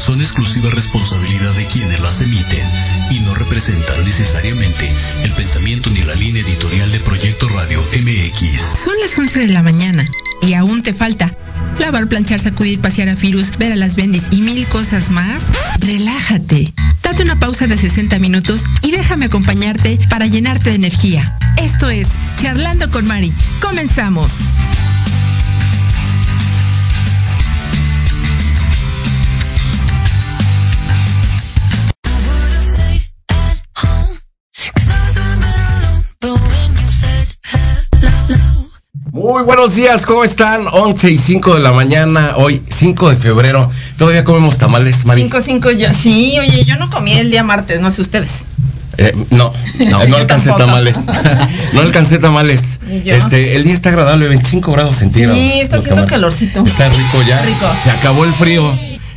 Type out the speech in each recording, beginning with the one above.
son exclusiva responsabilidad de quienes las emiten y no representan necesariamente el pensamiento ni la línea editorial de Proyecto Radio MX. Son las 11 de la mañana y aún te falta lavar, planchar, sacudir, pasear a Firus, ver a las bendis y mil cosas más. Relájate. Date una pausa de 60 minutos y déjame acompañarte para llenarte de energía. Esto es Charlando con Mari. Comenzamos. Muy buenos días, ¿cómo están? 11 y 5 de la mañana, hoy 5 de febrero. Todavía comemos tamales, Mari. 5, 5 ya. Sí, oye, yo no comí el día martes, no sé ustedes. Eh, no, no, yo alcancé tamales. no alcancé tamales. Este, el día está agradable, 25 grados centígrados. Sí, está haciendo calorcito. Está rico ya. Rico. Se acabó el frío.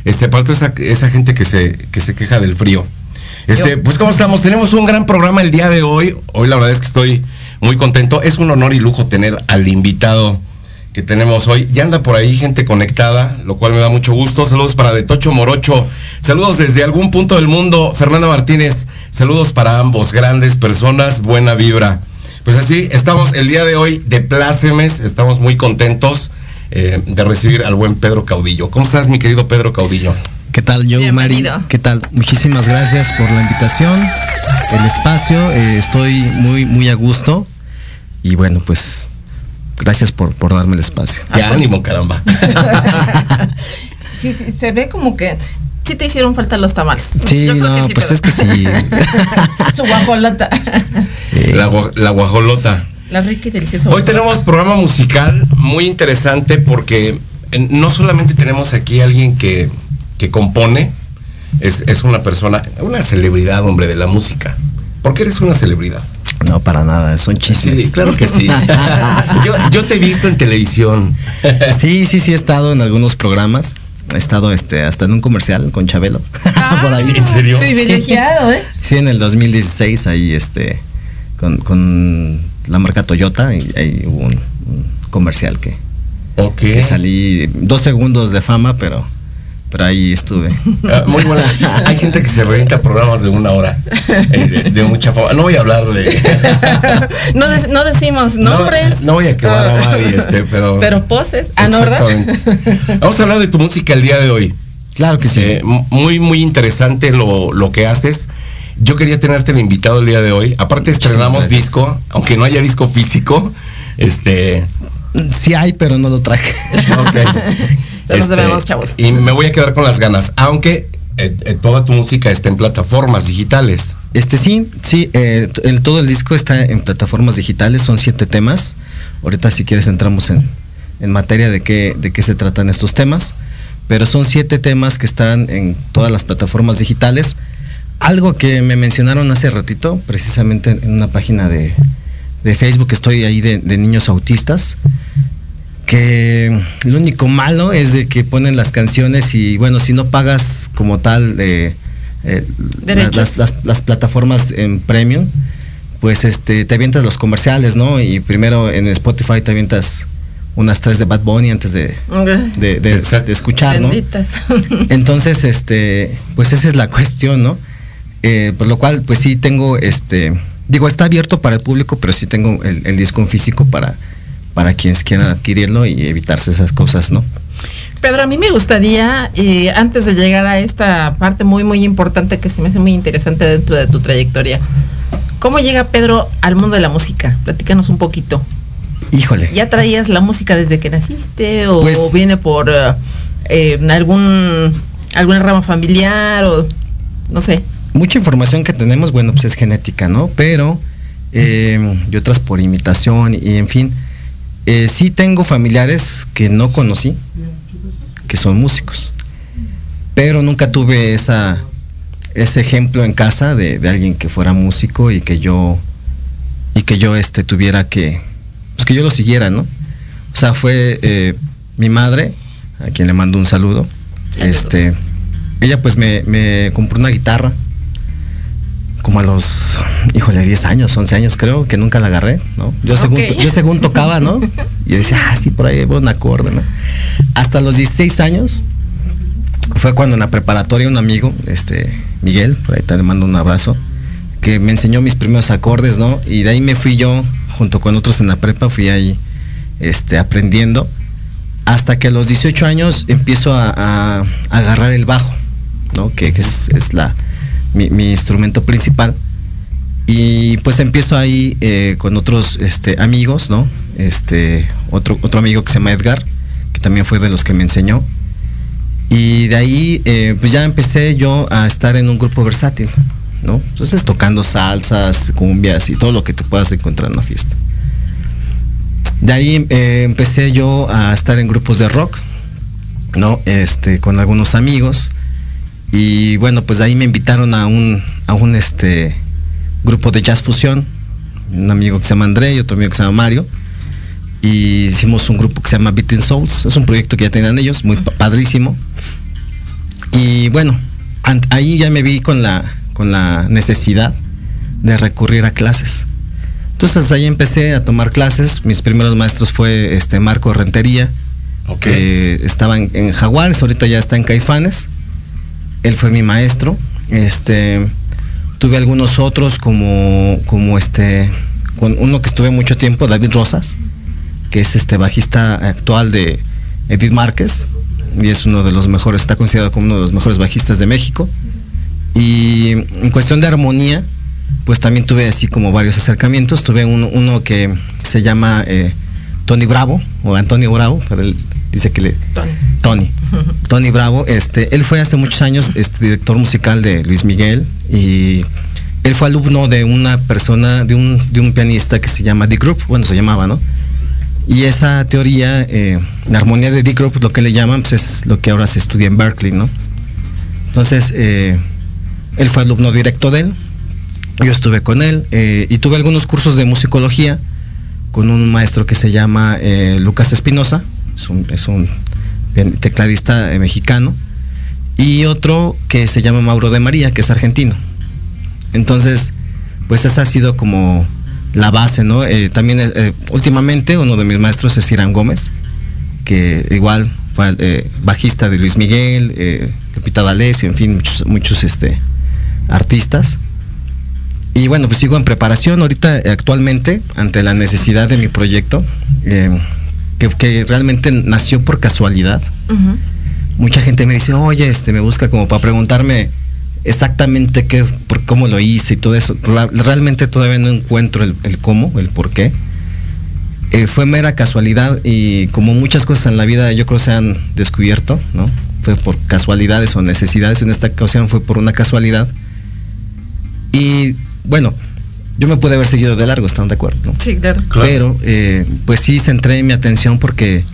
Este, aparte esa, esa gente que se, que se queja del frío. Este, Yo- pues ¿cómo estamos? Tenemos un gran programa el día de hoy. Hoy la verdad es que estoy muy contento. Es un honor y lujo tener al invitado que tenemos hoy. Ya anda por ahí gente conectada, lo cual me da mucho gusto. Saludos para De Tocho Morocho. Saludos desde algún punto del mundo. Fernanda Martínez. Saludos para ambos. Grandes personas. Buena vibra. Pues así, estamos el día de hoy de plácemes. Estamos muy contentos eh, de recibir al buen Pedro Caudillo. ¿Cómo estás, mi querido Pedro Caudillo? ¿Qué tal, Joe, Mari? ¿Qué tal? Muchísimas gracias por la invitación, el espacio. eh, estoy muy, muy a gusto. Y bueno, pues, gracias por, por darme el espacio. Qué ánimo, caramba. Sí, sí, se ve como que sí te hicieron falta los tamales. Sí, Yo creo no, pues pero- es que sí. Su guajolota. La, gua- la guajolota. La rica y deliciosa. Hoy guajolota. tenemos programa musical muy interesante porque eh, no solamente tenemos aquí a alguien que, que compone, es, es una persona, una celebridad, hombre, de la música. ¿Por qué eres una celebridad? No, para nada, son chismes. Sí, claro que sí. yo, yo te he visto en televisión. sí, sí, sí, he estado en algunos programas. He estado este, hasta en un comercial con Chabelo. Ah, Por ahí. ¿En serio? Privilegiado, ¿eh? Sí, en el 2016 ahí este con, con la marca Toyota y ahí hubo un, un comercial que, que salí dos segundos de fama, pero pero ahí estuve. Ah, muy buena. Hay gente que se revienta programas de una hora. eh, de, de mucha fama. No voy a hablar de. No, de- no decimos No, nombres. No, voy a quemar a. Mari, este, pero. Pero poses. Ah, ¿no, verdad? Exactamente. Vamos a hablar de tu música el día de hoy. Claro que sí. Eh, muy, muy interesante lo, lo que haces. Yo quería tenerte de invitado el día de hoy. Aparte estrenamos gracias. disco, aunque no haya disco físico. Este. Sí hay, pero no lo traje. ok. Se nos debemos, chavos. Y me voy a quedar con las ganas. Aunque eh, eh, toda tu música está en plataformas digitales. Este sí, sí, eh, el, todo el disco está en plataformas digitales, son siete temas. Ahorita si quieres entramos en, en materia de qué, de qué se tratan estos temas. Pero son siete temas que están en todas las plataformas digitales. Algo que me mencionaron hace ratito, precisamente en una página de, de Facebook, estoy ahí de, de niños autistas, que lo único malo es de que ponen las canciones y bueno, si no pagas como tal eh, eh, las, las- las plataformas en premium, pues este te avientas los comerciales, ¿no? Y primero en Spotify te avientas unas tres de Bad Bunny antes de, de, de- escuchar, ¿no? Benditas. Entonces, este, pues esa es la cuestión, ¿no? Eh, por lo cual, pues sí tengo, este, digo, está abierto para el público, pero sí tengo el, el disco en físico para, para quienes quieran adquirirlo y evitarse esas cosas, ¿no? Pedro, a mí me gustaría, eh, antes de llegar a esta parte muy, muy importante que se me hace muy interesante dentro de tu trayectoria, ¿cómo llega Pedro al mundo de la música? Platícanos un poquito. Híjole. ¿Ya traías la música desde que naciste o Pues- viene por eh, eh, algún alguna rama familiar o no sé? Mucha información que tenemos, bueno, pues es genética, ¿no? Pero, eh, y otras por imitación y en fin. Eh, sí tengo familiares que no conocí, que son músicos. Pero nunca tuve esa, ese ejemplo en casa de, de alguien que fuera músico y que yo, y que yo este, tuviera que, pues que yo lo siguiera, ¿no? O sea, fue eh, mi madre, a quien le mando un saludo. Saludos. Este, ella pues me, me compró una guitarra como a los, híjole, 10 años, 11 años creo, que nunca la agarré, ¿no? Yo, según, yo según tocaba, ¿no? Y decía, ah, sí, por ahí voy un acorde, ¿no? Hasta los 16 años fue cuando en la preparatoria un amigo, este, Miguel, por ahí te le mando un abrazo, que me enseñó mis primeros acordes, ¿no? Y de ahí me fui yo, junto con otros en la prepa, fui ahí, este, aprendiendo, hasta que a los 18 años empiezo a, a- a agarrar el bajo, ¿no? Que, que es, es la, mi, instrumento principal. Y pues empiezo ahí eh, con otros este, amigos, ¿no? Este, otro, otro amigo que se llama Edgar, que también fue de los que me enseñó. Y de ahí, eh, pues ya empecé yo a estar en un grupo versátil, ¿no? Entonces tocando salsas, cumbias y todo lo que te puedas encontrar en una fiesta. De ahí eh, empecé yo a estar en grupos de rock, ¿no? Este, con algunos amigos. Y bueno, pues de ahí me invitaron a un, a un este, grupo de jazz fusión. Un amigo que se llama André y otro amigo que se llama Mario. Y hicimos un grupo que se llama Beating Souls. Es un proyecto que ya tenían ellos, muy pa- padrísimo. Y bueno, ahí ya me vi con la, con la necesidad de recurrir a clases. Entonces ahí empecé a tomar clases. Mis primeros maestros fue este Marco Rentería, Ok. que estaba en, en Jaguares, ahorita ya está en Caifanes. Él fue mi maestro. Este tuve algunos otros como como este con uno que estuve mucho tiempo, David Rosas, que es este bajista actual de Edith Márquez y es uno de los mejores, está considerado como uno de los mejores bajistas de México. Y en cuestión de armonía, pues también tuve así como varios acercamientos. Tuve uno, que se llama eh, Tony Bravo, o Antonio Bravo, dice que le... Tony. Tony. Tony Bravo, este, él fue hace muchos años este, director musical de Luis Miguel y él fue alumno de una persona, de un, de un pianista que se llama Dick Group, bueno, se llamaba, ¿no? Y esa teoría, eh, la armonía de Dick Group, lo que le llaman, pues es lo que ahora se estudia en Berkeley, ¿no? Entonces, eh, él fue alumno directo de él Yo estuve con él eh, y tuve algunos cursos de musicología con un maestro que se llama Lucas Espinosa, es un, es un tecladista eh, mexicano, y otro que se llama Mauro de María, que es argentino. Entonces, pues esa ha sido como la base, ¿no? Eh, también eh, últimamente uno de mis maestros es Irán Gómez, que igual fue bajista de Luis Miguel, Lupita D'Alessio, en fin, muchos, muchos este, artistas. Y bueno, pues sigo en preparación ahorita actualmente ante la necesidad de mi proyecto, que, que realmente nació por casualidad. Mucha gente me dice, oye, este, me busca como para preguntarme exactamente qué, por cómo lo hice y todo eso. Realmente todavía no encuentro el, el cómo, el por qué. Eh, fue mera casualidad y como muchas cosas en la vida yo creo se han descubierto, ¿no? Fue por casualidades o necesidades. En esta ocasión fue por una casualidad. Y bueno, yo me pude haber seguido de largo, ¿están de acuerdo? no? Sí, claro. Claro. Pero eh, pues sí centré mi atención porque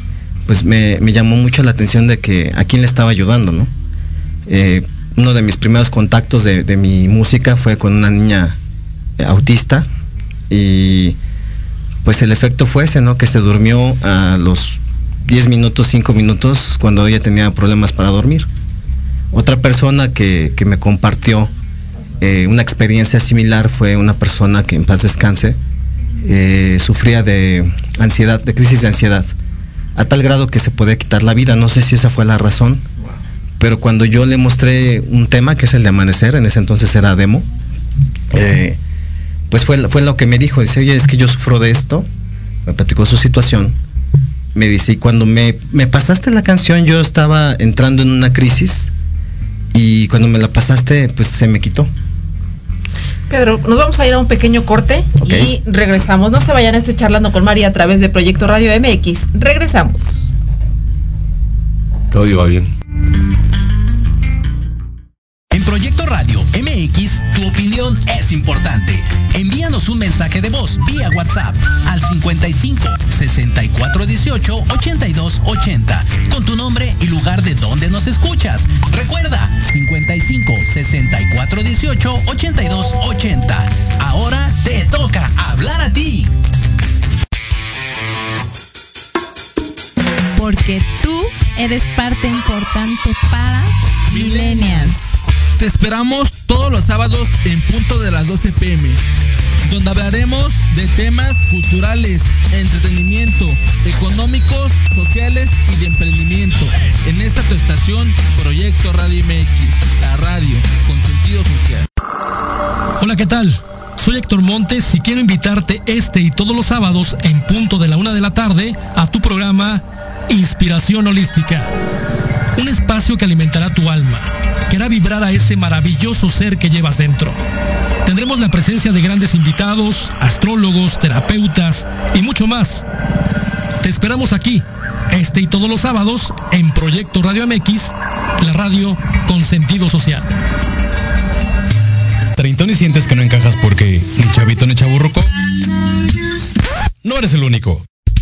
pues me, me llamó mucho la atención de que a quién le estaba ayudando, ¿no? Eh, uno de mis primeros contactos de, de mi música fue con una niña autista y pues el efecto fue ese, ¿no? Que se durmió a los 10 minutos, 5 minutos cuando ella tenía problemas para dormir. Otra persona que, que me compartió eh, una experiencia similar fue una persona que en paz descanse eh, sufría de ansiedad, de crisis de ansiedad, a tal grado que se podía quitar la vida. No sé si esa fue la razón, pero cuando yo le mostré un tema que es el de amanecer, en ese entonces era demo, eh, pues fue, fue lo que me dijo, dice, oye, es que yo sufro de esto, me platicó su situación, me dice, y cuando me, me pasaste la canción yo estaba entrando en una crisis y cuando me la pasaste pues se me quitó. Pedro, nos vamos a ir a un pequeño corte y regresamos. No se vayan, estoy charlando con María a través de Proyecto Radio MX. Regresamos. Todo iba bien. En Proyecto Radio MX, tu opinión es importante. Envíanos un mensaje de voz vía WhatsApp al 55 64 18 82 80 con tu nombre y lugar de donde nos escuchas. Recuerda 55 64 18 82 80. Ahora te toca hablar a ti. Porque tú eres parte importante para Millennials. Te esperamos todos los sábados en punto de las 12 pm, donde hablaremos de temas culturales, entretenimiento, económicos, sociales y de emprendimiento. En esta tu estación, Proyecto Radio MX, la radio con sentido social. Hola, ¿qué tal? Soy Héctor Montes y quiero invitarte este y todos los sábados en punto de la una de la tarde a tu programa Inspiración Holística. Un espacio que alimentará tu alma, que hará vibrar a ese maravilloso ser que llevas dentro. Tendremos la presencia de grandes invitados, astrólogos, terapeutas y mucho más. Te esperamos aquí, este y todos los sábados, en Proyecto Radio MX, la radio con sentido social. ¿Treintón y sientes que no encajas porque ni chavito ni chaburruco? No eres el único.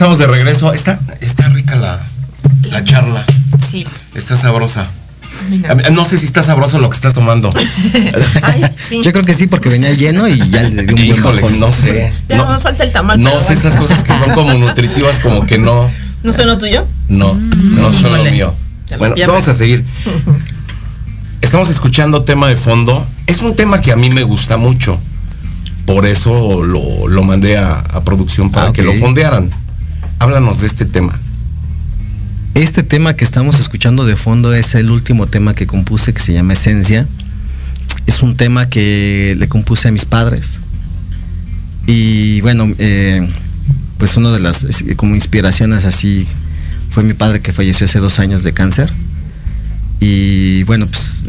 Estamos de regreso. Está, está rica la, la charla. Sí. Está sabrosa. No sé si está sabroso lo que estás tomando. Ay, sí. Yo creo que sí porque venía lleno y ya le dio un buen Híjole, bajón. no sé. Ya No, nos falta el tamal. no sé bueno. estas cosas que son como nutritivas, como que no, ¿No son lo tuyo? no, no son lo mío. Te lo Bueno, pierdes. vamos a seguir. Estamos escuchando tema de fondo. Es un tema que a mí me gusta mucho. Por eso lo, lo mandé a, a producción para Ah, que lo fondearan. Háblanos de este tema. Este tema que estamos escuchando de fondo es el último tema que compuse que se llama Esencia. Es un tema que le compuse a mis padres. Y bueno, eh, pues una de las como inspiraciones así fue mi padre que falleció hace dos años de cáncer. Y bueno, pues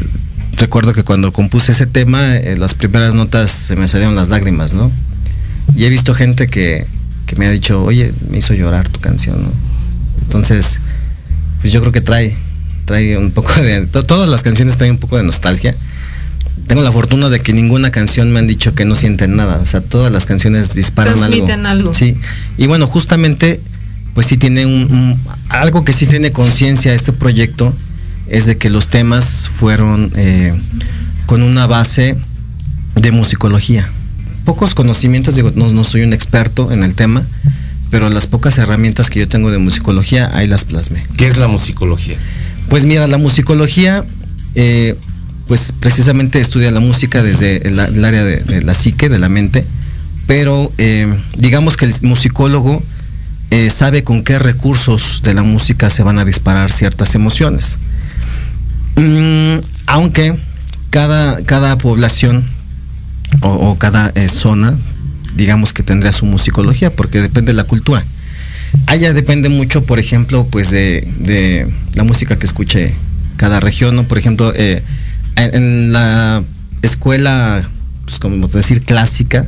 recuerdo que cuando compuse ese tema, eh, las primeras notas se me salieron las lágrimas, ¿no? Y he visto gente que, que me ha dicho, oye, me hizo llorar tu canción, ¿no? Entonces, pues yo creo que trae, trae un poco de, to- todas las canciones traen un poco de nostalgia. Tengo la fortuna de que ninguna canción me han dicho que no sienten nada, o sea, todas las canciones disparan Transmiten algo. Sí, y bueno, justamente, pues sí tiene un, un- algo que sí tiene conciencia este proyecto, es de que los temas fueron eh, con una base de musicología. Pocos conocimientos, digo, no, no soy un experto en el tema, pero las pocas herramientas que yo tengo de musicología, ahí las plasmé. ¿Qué es la musicología? Pues mira, la musicología, eh, pues precisamente estudia la música desde el, área de, de la psique, de la mente, pero eh, digamos que el musicólogo eh, sabe con qué recursos de la música se van a disparar ciertas emociones. Mm, aunque cada, cada población o, o cada eh, zona, digamos que tendría su musicología, porque depende de la cultura. Allá depende mucho, por ejemplo, pues de, de la música que escuche cada región, ¿no? Por ejemplo, eh, en, la escuela, pues como decir, clásica,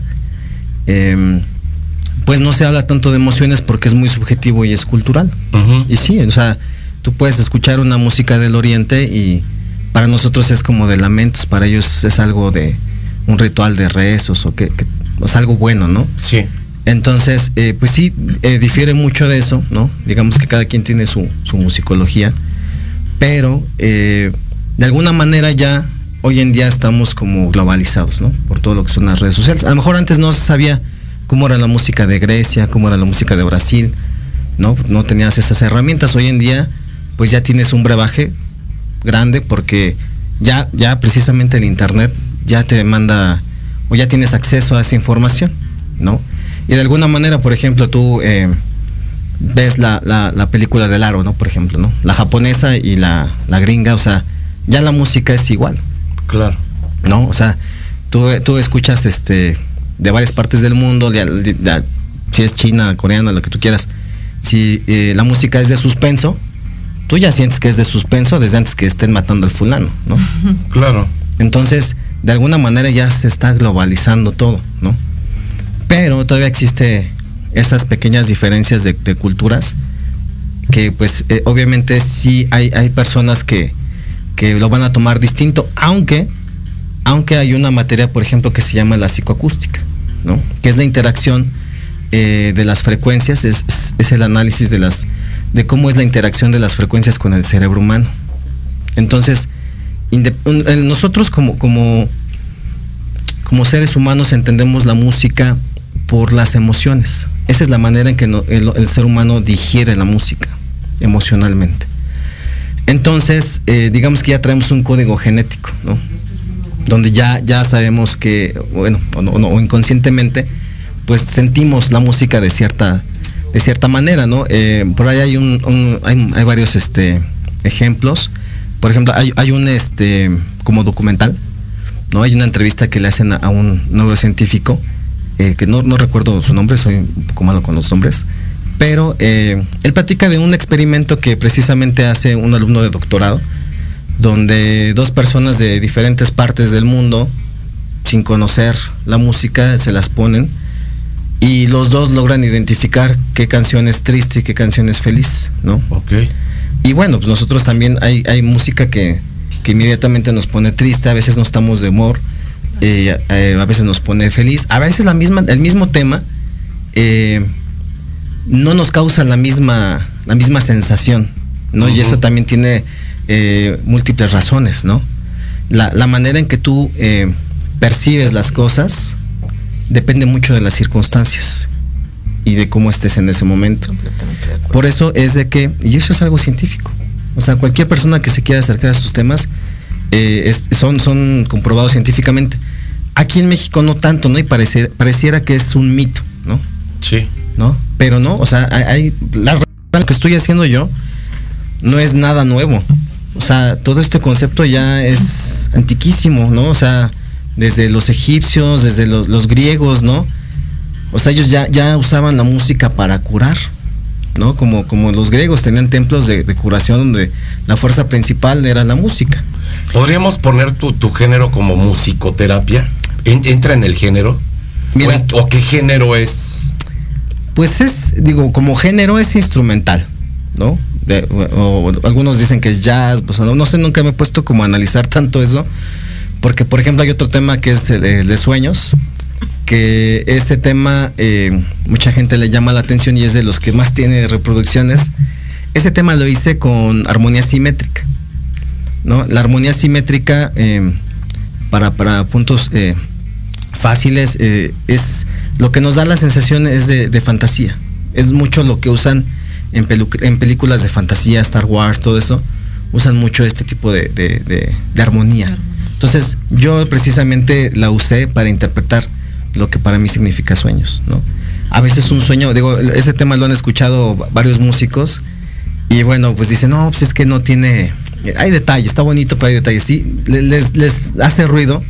em, pues no se habla tanto de emociones porque es muy subjetivo y es cultural. Y sí, o sea, tú puedes escuchar una música del oriente y para nosotros es como de lamentos, para ellos es algo de un ritual de rezos o que, que- o sea, algo bueno, ¿no? Sí. Entonces, eh, pues sí, eh, difiere mucho de eso, ¿no? Digamos que cada quien tiene su, su musicología, pero eh, de alguna manera ya hoy en día estamos como globalizados, ¿no? Por todo lo que son las redes sociales. A lo mejor antes no se sabía cómo era la música de Grecia, cómo era la música de Brasil, ¿no? No tenías esas herramientas. Hoy en día, pues ya tienes un brebaje grande porque ya, ya precisamente el internet ya te manda o ya tienes acceso a esa información, ¿no? Y de alguna manera, por ejemplo, tú eh, ves la, la- la película del aro, ¿no? Por ejemplo, ¿no? La japonesa y la, la gringa, o sea, ya la música es igual. Claro. ¿No? O sea, tú, tú escuchas este de varias partes del mundo, de- de- de- si es china, coreana, lo que tú quieras. Si eh, la música es de suspenso, tú ya sientes que es de suspenso desde antes que estén matando al fulano, ¿no? Claro. Entonces, de alguna manera ya se está globalizando todo, ¿no? Pero todavía existe esas pequeñas diferencias de, culturas que pues eh, obviamente sí hay, hay personas que, que lo van a tomar distinto, aunque, aunque hay una materia, por ejemplo, que se llama la psicoacústica, ¿no? Que es la interacción eh, de las frecuencias, es, es- es el análisis de las de cómo es la interacción de las frecuencias con el cerebro humano. Entonces, nosotros como, como, como seres humanos entendemos la música por las emociones. Esa es la manera en que el, ser humano digiere la música emocionalmente. Entonces, eh, digamos que ya traemos un código genético, ¿no? Donde ya, ya sabemos que, bueno, o, no- o inconscientemente, pues sentimos la música de cierta, de cierta manera, ¿no? Eh, por ahí hay un, un- hay, hay varios este, ejemplos. Por ejemplo, hay, un este como documental, ¿no? Hay una entrevista que le hacen a, a un neurocientífico, eh, que no, no recuerdo su nombre, soy un poco malo con los nombres, pero eh, él platica de un experimento que precisamente hace un alumno de doctorado, donde dos personas de diferentes partes del mundo, sin conocer la música, se las ponen y los dos logran identificar qué canción es triste y qué canción es feliz, ¿no? Ok. Y bueno, pues nosotros también hay, hay música que, que inmediatamente nos pone triste, a veces no estamos de humor, eh, eh, a veces nos pone feliz, a veces la misma, el mismo tema eh, no nos causa la misma, la misma sensación, ¿no? Y eso también tiene múltiples razones, ¿no? La, la manera en que tú percibes las cosas depende mucho de las circunstancias y de cómo estés en ese momento. Por eso es de que, y eso es algo científico, o sea, cualquier persona que se quiera acercar a estos temas, eh, son, son comprobados científicamente. Aquí en México no tanto, ¿no? Y pareciera que es un mito, ¿no? Sí. ¿No? Pero no, o sea, hay, la lo que estoy haciendo yo no es nada nuevo. O sea, todo este concepto ya es antiquísimo, ¿no? O sea, desde los egipcios, desde los, griegos, ¿no? O sea, ellos ya, ya usaban la música para curar, ¿no? Como, como los griegos tenían templos de, curación donde la fuerza principal era la música. ¿Podríamos poner tu, tu género como musicoterapia? ¿Entra en el género? ¿O, qué género es? Pues es, digo, como género es instrumental, ¿no? o, algunos dicen que es jazz, pues no, sé, nunca me he puesto como a analizar tanto eso, porque por ejemplo hay otro tema que es el, de sueños, que ese tema eh, mucha gente le llama la atención y es de los que más tiene reproducciones. Ese tema lo hice con armonía simétrica, ¿no? La armonía simétrica eh, para, para puntos eh, fáciles es lo que nos da la sensación es de, fantasía. Es mucho lo que usan en, en, películas de fantasía, Star Wars, todo eso. Usan mucho este tipo de, de armonía. Entonces, yo precisamente la usé para interpretar lo que para mí significa sueños, ¿no? A veces un sueño, digo, ese tema lo han escuchado varios músicos y bueno, pues dicen, no, pues es que no tiene, hay detalles, está bonito, pero hay detalles, sí, les, les hace ruido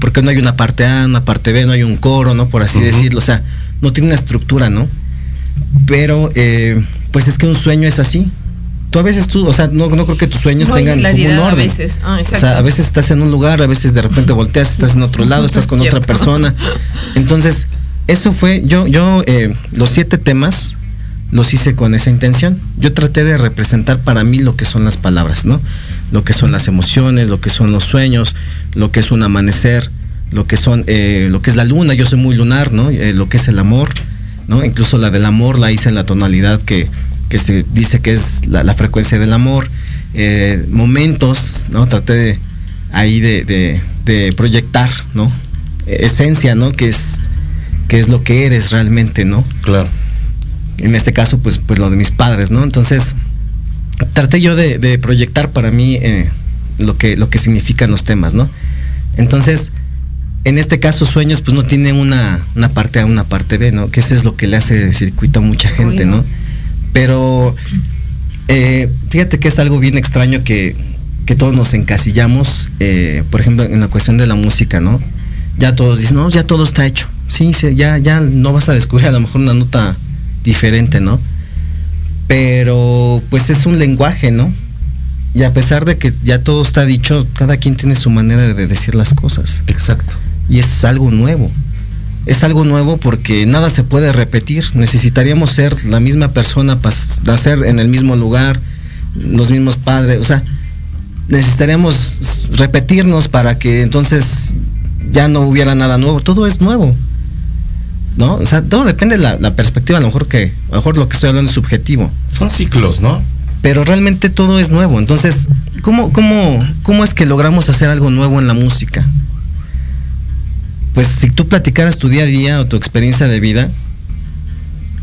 porque no hay una parte A, una parte B, no hay un coro, ¿no? Por así decirlo, o sea, no tiene una estructura, ¿no? Pero, eh, pues es que un sueño es así, tú a veces tú, o sea, no, no creo que tus sueños tengan como un orden. A veces. Ah, o sea, a veces estás en un lugar, a veces de repente volteas, estás en otro lado, estás con otra persona. Entonces, eso fue, yo, yo, eh, los siete temas los hice con esa intención. Yo traté de representar para mí lo que son las palabras, ¿no? Lo que son las emociones, lo que son los sueños, lo que es un amanecer, lo que son, eh, lo que es la luna, yo soy muy lunar, ¿no? Eh, lo que es el amor, ¿no? Incluso la del amor la hice en la tonalidad que, que se dice que es la, frecuencia del amor, eh, momentos, ¿no? Traté de, ahí de, proyectar, ¿no? Esencia, ¿no? Que es, que es lo que eres realmente, ¿no? Claro. En este caso, pues, pues lo de mis padres, ¿no? Entonces, traté yo de, proyectar para mí eh, lo, que, lo que significan los temas, ¿no? Entonces, en este caso, Sueños, pues no tiene una, una parte A, una parte B, ¿no? Que eso es lo que le hace circuito a mucha gente, ¿no? Pero eh, fíjate que es algo bien extraño que, todos nos encasillamos, eh, por ejemplo, en la cuestión de la música, ¿no? Ya todos dicen, no, ya todo está hecho. Sí, ya, ya no vas a descubrir a lo mejor una nota diferente, ¿no? Pero pues es un lenguaje, ¿no? Y a pesar de que ya todo está dicho, cada quien tiene su manera de decir las cosas. Exacto. Y es algo nuevo es algo nuevo porque nada se puede repetir. Necesitaríamos ser la misma persona, nacer en el mismo lugar, los mismos padres, o sea, necesitaríamos repetirnos para que entonces ya no hubiera nada nuevo. Todo es nuevo. ¿No? O sea, todo depende de la, perspectiva, a lo mejor que, a lo mejor lo que estoy hablando es subjetivo. Son ciclos, ¿no? Pero realmente todo es nuevo. Entonces, ¿cómo, cómo, cómo es que logramos hacer algo nuevo en la música? Pues si tú platicaras tu día a día o tu experiencia de vida,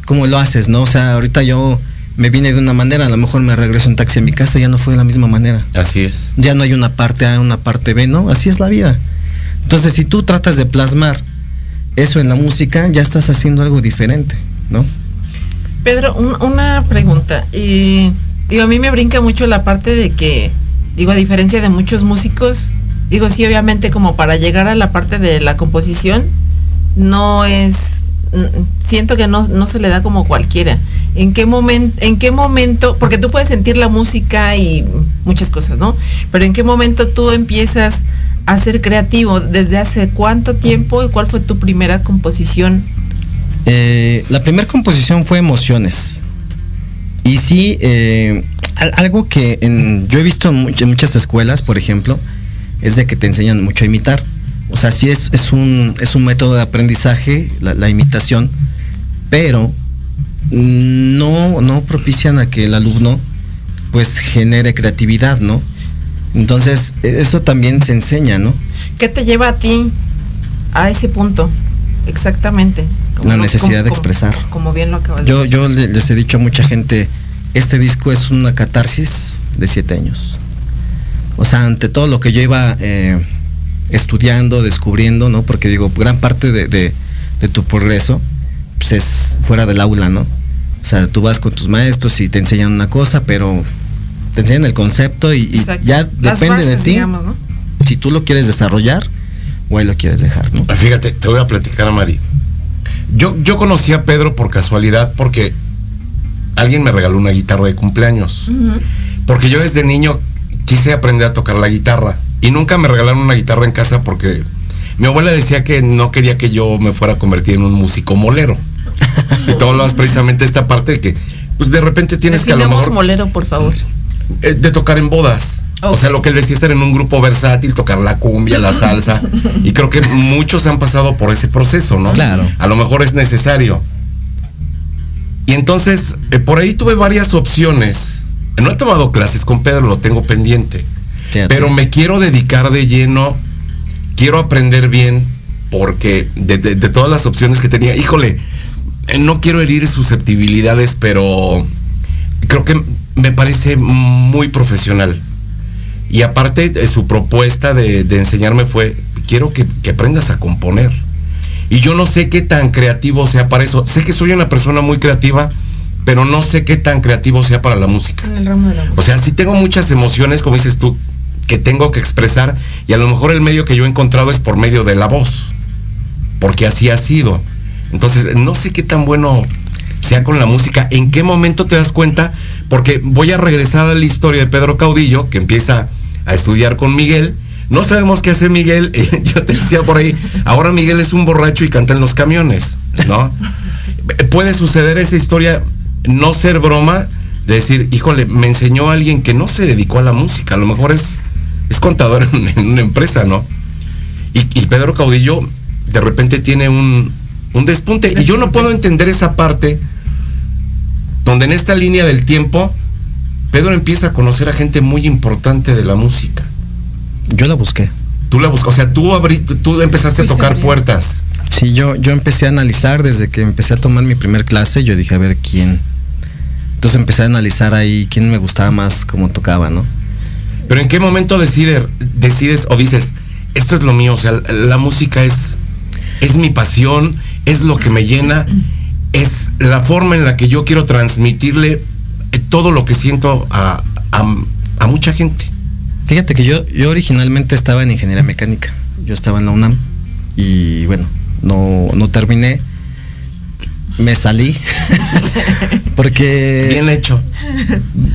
¿cómo lo haces, no? O sea, ahorita yo me vine de una manera, a lo mejor me regreso en taxi a mi casa, ya no fue de la misma manera. Así es. Ya no hay una parte A, una parte B, ¿no? Así es la vida. Entonces, si tú tratas de plasmar eso en la música, ya estás haciendo algo diferente, ¿no? Pedro, una pregunta. Y, digo, a mí me brinca mucho la parte de que, digo, a diferencia de muchos músicos, digo, sí, obviamente como para llegar a la parte de la composición, no es, siento que no, no se le da como cualquiera. ¿En qué, momento, ¿En qué momento, porque tú puedes sentir la música y muchas cosas, ¿no? Pero ¿en qué momento tú empiezas a ser creativo? ¿Desde hace cuánto tiempo y cuál fue tu primera composición? Eh, la primera composición fue Emociones. Y sí, eh, algo que yo he visto en muchas escuelas, por ejemplo, es de que te enseñan mucho a imitar. O sea, sí es, es, un, es un método de aprendizaje, la, imitación, pero no, no propician a que el alumno pues genere creatividad, ¿no? Entonces, eso también se enseña, ¿no? ¿Qué te lleva a ti a ese punto? Exactamente. la necesidad de expresar. Como, bien lo acabas yo, Yo les he dicho a mucha gente, este disco es una catarsis de siete años. O sea, ante todo lo que yo iba eh, estudiando, descubriendo, ¿no? Porque digo, gran parte de, de- de tu progreso pues es fuera del aula, ¿no? O sea, tú vas con tus maestros y te enseñan una cosa, pero te enseñan el concepto y, ya Las depende de ti digamos, ¿no? si tú lo quieres desarrollar o ahí lo quieres dejar, ¿no? Fíjate, te voy a platicar a Mari. Yo, yo conocí a Pedro por casualidad porque alguien me regaló una guitarra de cumpleaños. Porque yo desde niño quise aprender a tocar la guitarra. Y nunca me regalaron una guitarra en casa porque mi abuela decía que no quería que yo me fuera a convertir en un músico molero. y todo lo precisamente esta parte de que, pues de repente tienes que a lo mejor molero, por favor. eh, de tocar en bodas. O sea, lo que él decía estar en un grupo versátil, tocar la cumbia, la salsa. y creo que muchos han pasado por ese proceso, ¿no? Claro. A lo mejor es necesario. Y entonces, eh, por ahí tuve varias opciones. No he tomado clases con Pedro, lo tengo pendiente. Pero me quiero dedicar de lleno, quiero aprender bien, porque de, de- de todas las opciones que tenía, híjole, eh, no quiero herir susceptibilidades, pero creo que me parece muy profesional. Y aparte, eh, su propuesta de, de enseñarme fue, quiero que, que aprendas a componer. Y yo no sé qué tan creativo sea para eso. Sé que soy una persona muy creativa, pero no sé qué tan creativo sea para la música. En el ramo de la música. O sea, sí tengo muchas emociones, como dices tú, que tengo que expresar y a lo mejor el medio que yo he encontrado es por medio de la voz, porque así ha sido. Entonces, no sé qué tan bueno sea con la música, en qué momento te das cuenta, porque voy a regresar a la historia de Pedro Caudillo, que empieza a estudiar con Miguel. No sabemos qué hace Miguel, yo te decía por ahí, ahora Miguel es un borracho y canta en los camiones, ¿no? Puede suceder esa historia, no ser broma, de decir, híjole, me enseñó alguien que no se dedicó a la música, a lo mejor es, es contador en, en una empresa, ¿no? Y, y Pedro Caudillo de repente tiene un, un despunte. Y yo no puedo entender esa parte donde en esta línea del tiempo Pedro empieza a conocer a gente muy importante de la música. Yo la busqué. Tú la buscas, o sea, tú abriste, tú empezaste a tocar abriendo. puertas. Sí, yo, yo empecé a analizar desde que empecé a tomar mi primer clase, yo dije, a ver quién. Entonces empecé a analizar ahí quién me gustaba más cómo tocaba, ¿no? Pero en qué momento decides, decides o dices, esto es lo mío, o sea, la música es, es mi pasión, es lo que me llena, es la forma en la que yo quiero transmitirle eh, todo lo que siento a, a- a mucha gente. Fíjate que yo, yo originalmente estaba en ingeniería mecánica. Yo estaba en la UNAM y bueno, no, no terminé. Me salí porque Bien hecho.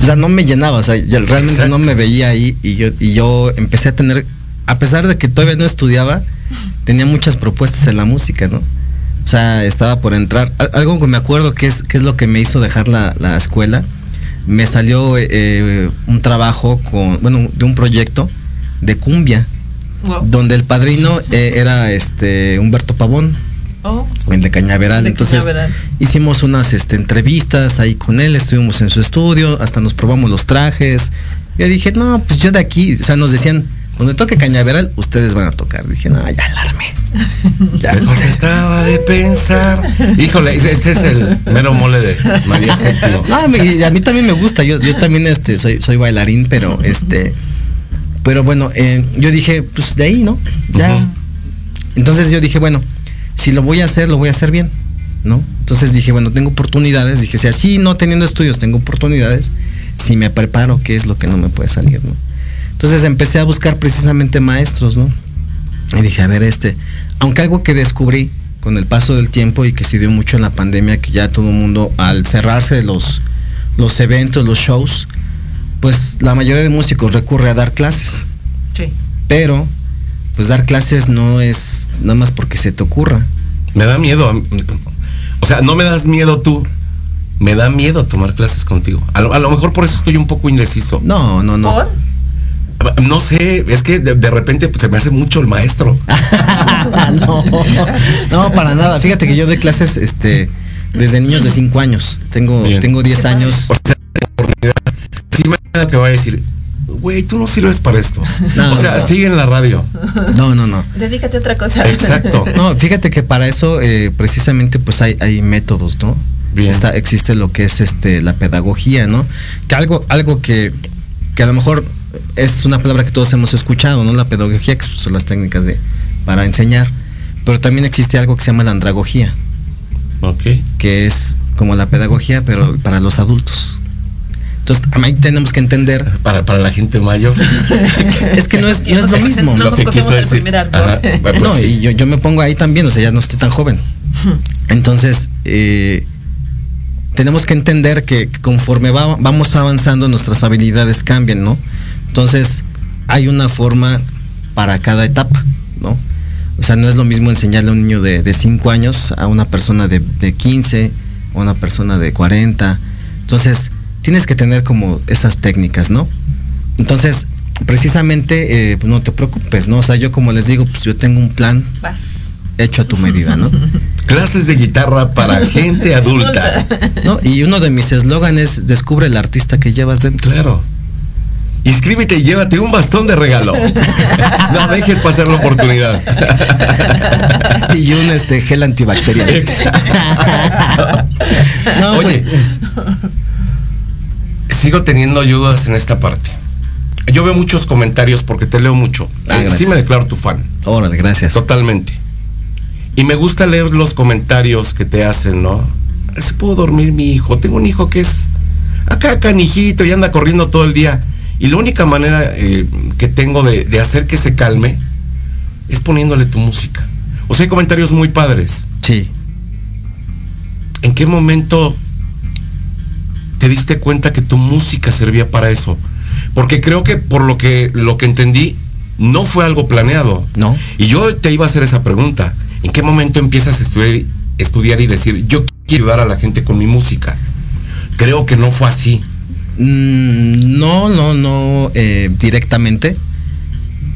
o sea, no me llenaba, o sea, ya realmente Exacto. no me veía ahí y yo, y yo empecé a tener, a pesar de que todavía no estudiaba, tenía muchas propuestas en la música, ¿no? O sea, estaba por entrar. Al- Algo que me acuerdo que es, que es lo que me hizo dejar la, la escuela, me salió eh, un trabajo con, bueno, de un proyecto de cumbia, Wow. donde el padrino eh, era este Humberto Pavón, Oh, el de Cañaveral. De Entonces Cañaveral. hicimos unas este, entrevistas ahí con él, estuvimos en su estudio, hasta nos probamos los trajes. Yo dije, no, pues yo de aquí, o sea, nos decían, cuando toque Cañaveral, ustedes van a tocar. Dije, no, ya alarme. Ya. Pues estaba de pensar. Híjole, ese, ese es el mero mole de María Séptimo. No, me- a mí también me gusta, yo, yo también este, soy, soy bailarín, pero este, pero bueno, eh, yo dije, pues de ahí, ¿no? Ya. Entonces yo dije, bueno, si lo voy a hacer, lo voy a hacer bien, ¿no? Entonces dije, bueno, tengo oportunidades, dije, si así no teniendo estudios tengo oportunidades, si me preparo, ¿qué es lo que no me puede salir, ¿no? Entonces empecé a buscar precisamente maestros, ¿no? Y dije, a ver, este, aunque algo que descubrí con el paso del tiempo y que se dio mucho en la pandemia, que ya todo el mundo, al cerrarse los, los eventos, los shows, pues la mayoría de músicos recurre a dar clases. sí. Pero, pues dar clases no es nada más porque se te ocurra. Me da miedo. O sea, no me das miedo tú. Me da miedo tomar clases contigo. A lo, a lo mejor por eso estoy un poco indeciso. No, no, no. ¿Por? No sé, es que de, de repente pues, se me hace mucho el maestro. no, no, para nada. Fíjate que yo doy clases este, desde niños de 5 años. Tengo, Bien. tengo 10 años. O sea, oportunidad. Sí me da que va a decir, güey, tú no sirves para esto. No, o sea, no. sigue en la radio. No, no, no. Dedícate a otra cosa. Exacto. No, fíjate que para eso eh, precisamente pues hay, hay métodos, ¿no? Bien. Está, existe lo que es este la pedagogía, ¿no? Que algo, algo que, que a lo mejor es una palabra que todos hemos escuchado, ¿no? La pedagogía, que son las técnicas de, para enseñar. Pero también existe algo que se llama la andragogía. Que es como la pedagogía, pero para los adultos. Entonces, ahí tenemos que entender. Para, para la gente mayor. es que no es, no es lo mismo. No lo que quiso decir. Pues no, y yo, yo me pongo ahí también, o sea, ya no estoy tan joven. Entonces, eh, tenemos que entender que conforme vamos avanzando, nuestras habilidades cambian, ¿no? Entonces, hay una forma para cada etapa, ¿no? O sea, no es lo mismo enseñarle a un niño de 5 años a una persona de, de 15, a una persona de 40. Entonces, tienes que tener como esas técnicas, ¿no? Entonces, precisamente, eh, pues no te preocupes, ¿no? O sea, yo como les digo, pues yo tengo un plan hecho a tu medida, ¿no? Clases de guitarra para gente adulta. ¿No? Y uno de mis eslóganes es descubre el artista que llevas dentro. Claro. Inscríbete y llévate un bastón de regalo. No dejes pasar la oportunidad. Y un este gel antibacterial. no, Oye, pues. Sigo teniendo ayudas en esta parte. Yo veo muchos comentarios porque te leo mucho. Ah, eh, sí me declaro tu fan. Órale, gracias. Totalmente. Y me gusta leer los comentarios que te hacen, ¿no? Se pudo dormir mi hijo. Tengo un hijo que es acá canijito y anda corriendo todo el día. Y la única manera eh, que tengo de, hacer que se calme es poniéndole tu música. O sea, hay comentarios muy padres. Sí. ¿En qué momento te diste cuenta que tu música servía para eso? Porque creo que por lo que, lo que entendí, no fue algo planeado. No. Y yo te iba a hacer esa pregunta. ¿En qué momento empiezas a estudiar, estudiar y decir, yo quiero ayudar a la gente con mi música? Creo que no fue así. Mm, no, no, no eh, directamente.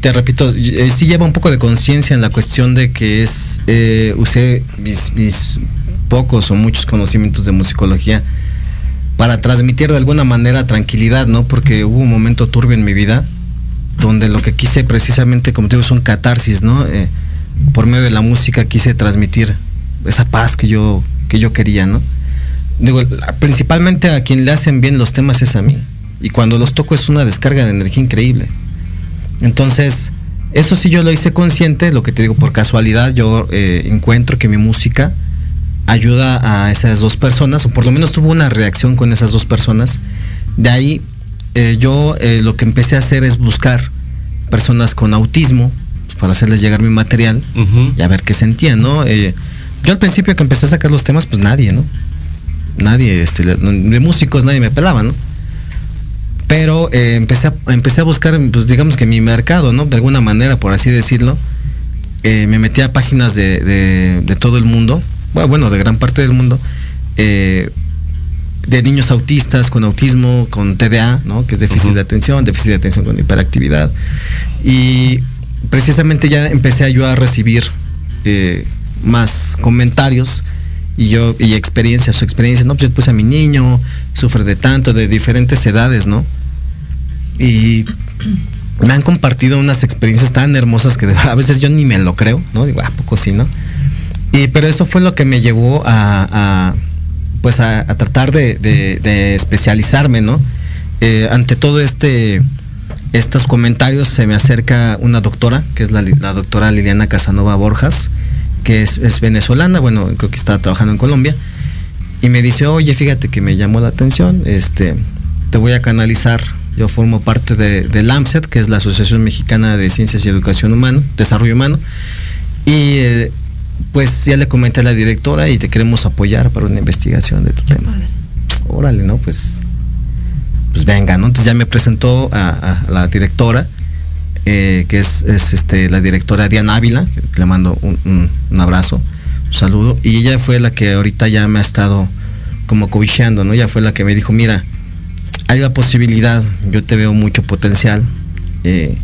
Te repito, eh, sí lleva un poco de conciencia en la cuestión de que es, eh, usé mis, mis, pocos o muchos conocimientos de musicología para transmitir de alguna manera tranquilidad, ¿no? Porque hubo un momento turbio en mi vida donde lo que quise precisamente, como te digo, es un catarsis, ¿no? por medio de la música quise transmitir esa paz que yo, que yo quería, ¿no? digo, principalmente a quien le hacen bien los temas es a mí. Y cuando los toco es una descarga de energía increíble. Entonces, eso sí yo lo hice consciente, lo que te digo, por casualidad yo eh, encuentro que mi música ayuda a esas dos personas, o por lo menos tuvo una reacción con esas dos personas. De ahí eh, yo eh, lo que empecé a hacer es buscar personas con autismo para hacerles llegar mi material y a ver qué sentían, ¿no? yo al principio que empecé a sacar los temas, pues nadie, ¿no? nadie, este, de músicos nadie me pelaba, ¿no? Pero eh, empecé, a, empecé a buscar, pues digamos que mi mercado, ¿no? De alguna manera, por así decirlo. Eh, me metí a páginas de, todo el mundo, bueno, de gran parte del mundo, eh, de niños autistas con autismo, con TDA, ¿no? Que es déficit de atención, déficit de atención con hiperactividad. Y precisamente ya empecé yo a recibir más comentarios y yo, y experiencia, su experiencia, no, pues yo puse a mi niño, sufre de tanto, de diferentes edades, ¿no? Y me han compartido unas experiencias tan hermosas que a veces yo ni me lo creo, ¿no? Digo, ¿a poco sí, no? Y, pero eso fue lo que me llevó a, pues a, tratar de, especializarme, ¿no? Eh, ante todo este, estos comentarios se me acerca una doctora, que es la, doctora Liliana Casanova Borjas, que es, venezolana, bueno, creo que está trabajando en Colombia, y me dice, oye, fíjate que me llamó la atención, este, te voy a canalizar, yo formo parte de, del AMSET, que es la Asociación Mexicana de Ciencias y Educación Humana, Desarrollo Humano, y eh, pues ya le comenté a la directora y te queremos apoyar para una investigación de tu tema. Órale, ¿no? Pues, pues venga, ¿no? Entonces ya me presentó a la directora eh, que es, este, la directora Diana Ávila, le mando un, abrazo, un saludo, y ella fue la que ahorita ya me ha estado como cobicheando, ¿no? Ella fue la que me dijo, mira, hay la posibilidad, yo te veo mucho potencial, eh,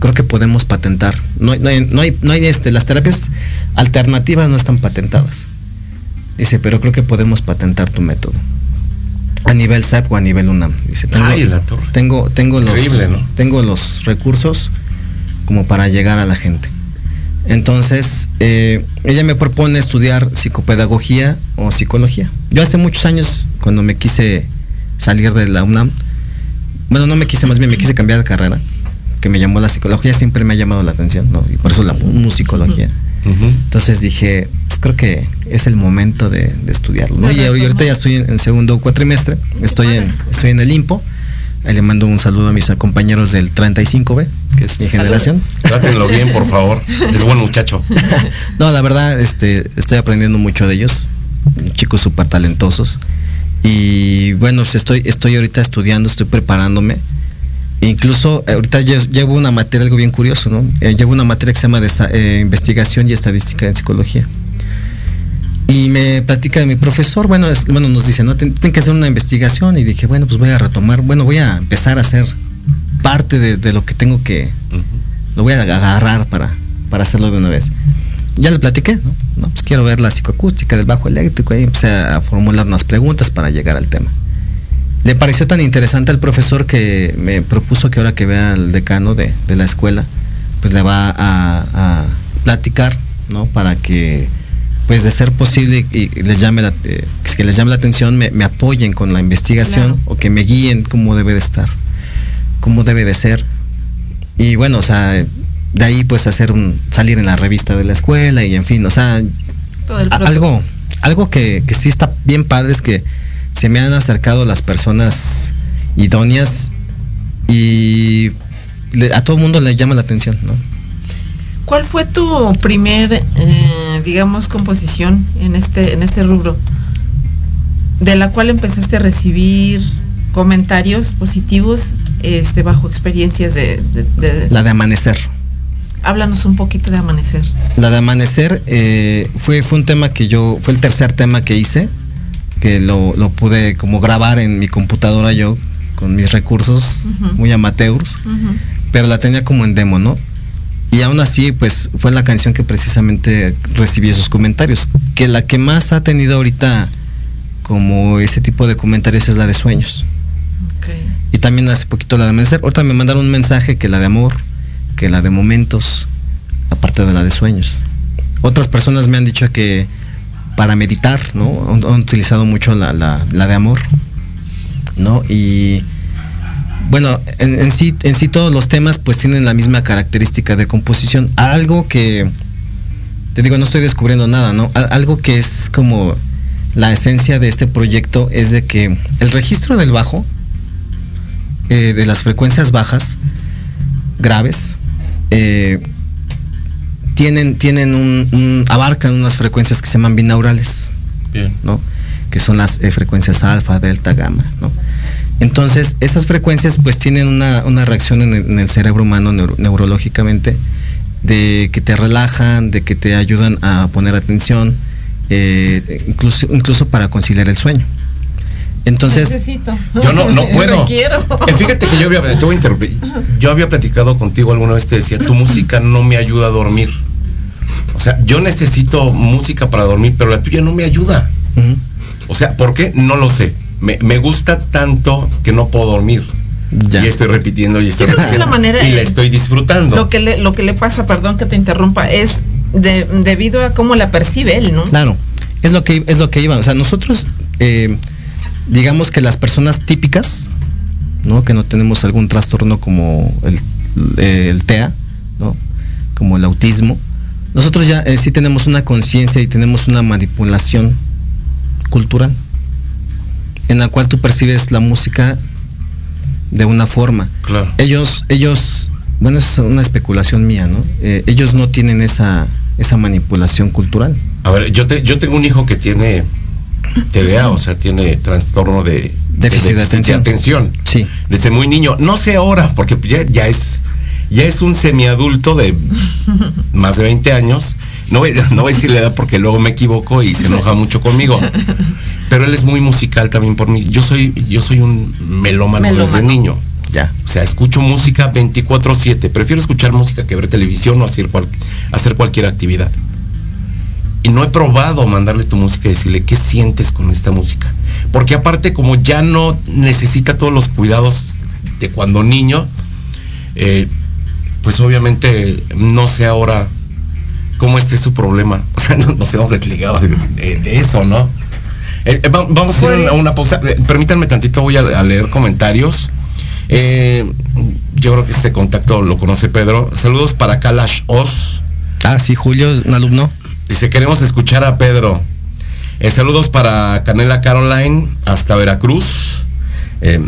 creo que podemos patentar. No, no, hay, no hay, no hay este, las terapias alternativas no están patentadas. Dice, pero creo que podemos patentar tu método. A nivel SAP o a nivel UNAM. Dice, tengo, tengo, tengo, los, tengo los recursos como para llegar a la gente. Entonces, eh, ella me propone estudiar psicopedagogía o psicología. Yo hace muchos años, cuando me quise salir de la UNAM, bueno, no me quise, más bien me quise cambiar de carrera, que me llamó la psicología, siempre me ha llamado la atención, ¿no? Y por eso la musicología. Entonces dije, pues creo que es el momento de, estudiarlo, ¿no? Y ahorita ya estoy en, segundo cuatrimestre, estoy en, estoy en el IMPO. Ahí le mando un saludo a mis compañeros del 35B, que es mi generación. Trátenlo bien, por favor. Es buen muchacho. no, la verdad, este, estoy aprendiendo mucho de ellos. Chicos súper talentosos. Y bueno, pues estoy, estoy ahorita estudiando, estoy preparándome. Incluso eh, ahorita llevo una materia, algo bien curioso, ¿no? Eh, llevo una materia que se llama de, eh, investigación y estadística en psicología. Y me platica de mi profesor, bueno, bueno nos dice, ¿no? Tienen que hacer una investigación y dije, bueno, pues voy a retomar, bueno, voy a empezar a hacer parte de, lo que tengo que, lo voy a agarrar para, para hacerlo de una vez. Ya le platiqué, ¿no? ¿no? Pues quiero ver la psicoacústica del bajo eléctrico y empecé a formular unas preguntas para llegar al tema. Le pareció tan interesante al profesor que me propuso que ahora que vea al decano de, la escuela, pues le va a, platicar, ¿no? Para que, pues de ser posible y, les llame la, eh, que les llame la atención, me, apoyen con la investigación o que me guíen cómo debe de estar, cómo debe de ser. Y bueno, o sea, de ahí pues hacer un, salir en la revista de la escuela y en fin, o sea, algo, algo que, que sí está bien padre es que se me han acercado las personas idóneas y a todo el mundo le llama la atención, ¿no? ¿Cuál fue tu primer, eh, digamos, composición en este, en este rubro? De la cual empezaste a recibir comentarios positivos este, bajo experiencias de, La de Amanecer. Háblanos un poquito de Amanecer. La de Amanecer eh, fue, fue un tema que yo, fue el tercer tema que hice que lo, pude como grabar en mi computadora yo con mis recursos muy amateurs, pero la tenía como en demo, ¿no? Y aún así, pues fue la canción que precisamente recibí esos comentarios. Que la que más ha tenido ahorita como ese tipo de comentarios es la de sueños. Y también hace poquito la de amanecer. Ahorita me mandaron un mensaje que la de amor, que la de momentos, aparte de la de sueños. Otras personas me han dicho que para meditar, ¿no? Han, utilizado mucho la, de amor, ¿no? Y bueno, en, sí, en sí todos los temas pues tienen la misma característica de composición. Algo que, te digo, no estoy descubriendo nada, ¿no? Algo que es como la esencia de este proyecto es de que el registro del bajo, eh, de las frecuencias bajas, graves, eh, tienen, tienen un, abarcan unas frecuencias que se llaman binaurales, ¿no? Que son las eh, frecuencias alfa, delta, gamma, ¿no? Entonces, esas frecuencias pues tienen una, reacción en el, cerebro humano neurológicamente de que te relajan, de que te ayudan a poner atención, eh, incluso, incluso para conciliar el sueño. Entonces, yo no, no puedo. Eh, fíjate que yo había, yo había platicado contigo alguna vez, te decía, tu música no me ayuda a dormir. O sea, yo necesito música para dormir, pero la tuya no me ayuda. O sea, ¿por qué? No lo sé. Me, gusta tanto que no puedo dormir. Ya. Y estoy repitiendo y estoy repitiendo. y la estoy disfrutando. Lo que le, lo que le pasa, perdón que te interrumpa, es debido a cómo la percibe él, ¿no? Claro, es lo que, es lo que iba. O sea, nosotros, eh, digamos que las personas típicas, ¿no? Que no tenemos algún trastorno como el, el TEA, ¿no? Como el autismo, nosotros ya eh, sí tenemos una conciencia y tenemos una manipulación cultural en la cual tú percibes la música de una forma. Claro. Ellos, ellos, bueno, es una especulación mía, ¿no? Eh, ellos no tienen esa, esa manipulación cultural. A ver, yo, te, yo tengo un hijo que tiene TDA, o sea, tiene trastorno de déficit de, atención. atención. Sí. Desde muy niño. No sé ahora, porque ya, ya es ya es un semiadulto de más de 20 años. No voy, no voy a decir la edad porque luego me equivoco y se enoja mucho conmigo. Pero él es muy musical también por mí. Yo soy, yo soy un melómano, desde niño. Ya. O sea, escucho música 24-7. Prefiero escuchar música que ver televisión o hacer, hacer cualquier actividad. Y no he probado mandarle tu música y decirle qué sientes con esta música. Porque aparte, como ya no necesita todos los cuidados de cuando niño, eh, pues obviamente no sé ahora cómo este es su problema. O sea, nos hemos desligado de, eso, ¿no? Eh, eh, vamos a ir a una, pausa. Permítanme tantito, voy a, leer comentarios. Eh, yo creo que este contacto lo conoce Pedro. Saludos para Kalash Oz. Ah, sí, Julio, un alumno. Dice, queremos escuchar a Pedro. Eh, saludos para Canela Caroline hasta Veracruz. Eh,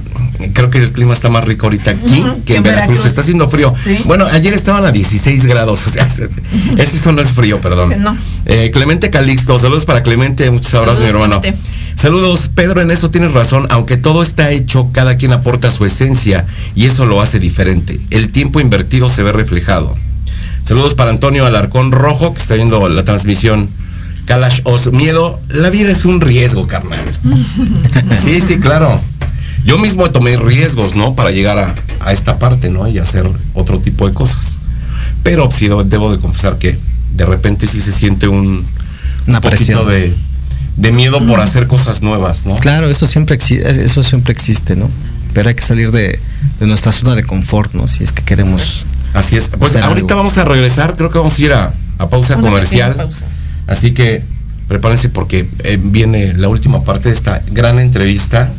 creo que el clima está más rico ahorita aquí que en Veracruz. Está haciendo frío. Sí. Bueno, ayer estaban a 16 grados. O sea, eso no es frío, perdón. No. Eh, Clemente Calixto, saludos para Clemente, muchos abrazos, mi hermano. Clemente. Saludos, Pedro, en eso tienes razón, aunque todo está hecho, cada quien aporta su esencia y eso lo hace diferente. El tiempo invertido se ve reflejado. Saludos para Antonio Alarcón Rojo, que está viendo la transmisión. Kalash Os, miedo, la vida es un riesgo, carnal. Sí, sí, claro. Yo mismo tomé riesgos, ¿no? Para llegar a, a esta parte, ¿no? Y hacer otro tipo de cosas. Pero sí debo, de confesar que de repente sí se siente un, Una un poquito de, de miedo por hacer cosas nuevas, ¿no? Claro, eso siempre, eso siempre existe, ¿no? Pero hay que salir de, de nuestra zona de confort, ¿no? Si es que queremos. Así es. Pues ahorita algo. vamos a regresar, creo que vamos a ir a, a pausa Una comercial. pausa. Así que prepárense porque eh, viene la última parte de esta gran entrevista.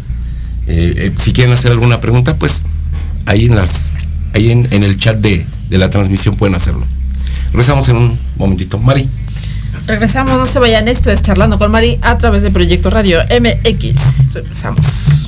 Eh, eh, si quieren hacer alguna pregunta, pues ahí en las, ahí en, en el chat de, de la transmisión pueden hacerlo. Regresamos en un momentito. Mari. Regresamos, no se vayan. Esto es Charlando con Mari a través de Proyecto Radio MX. Regresamos.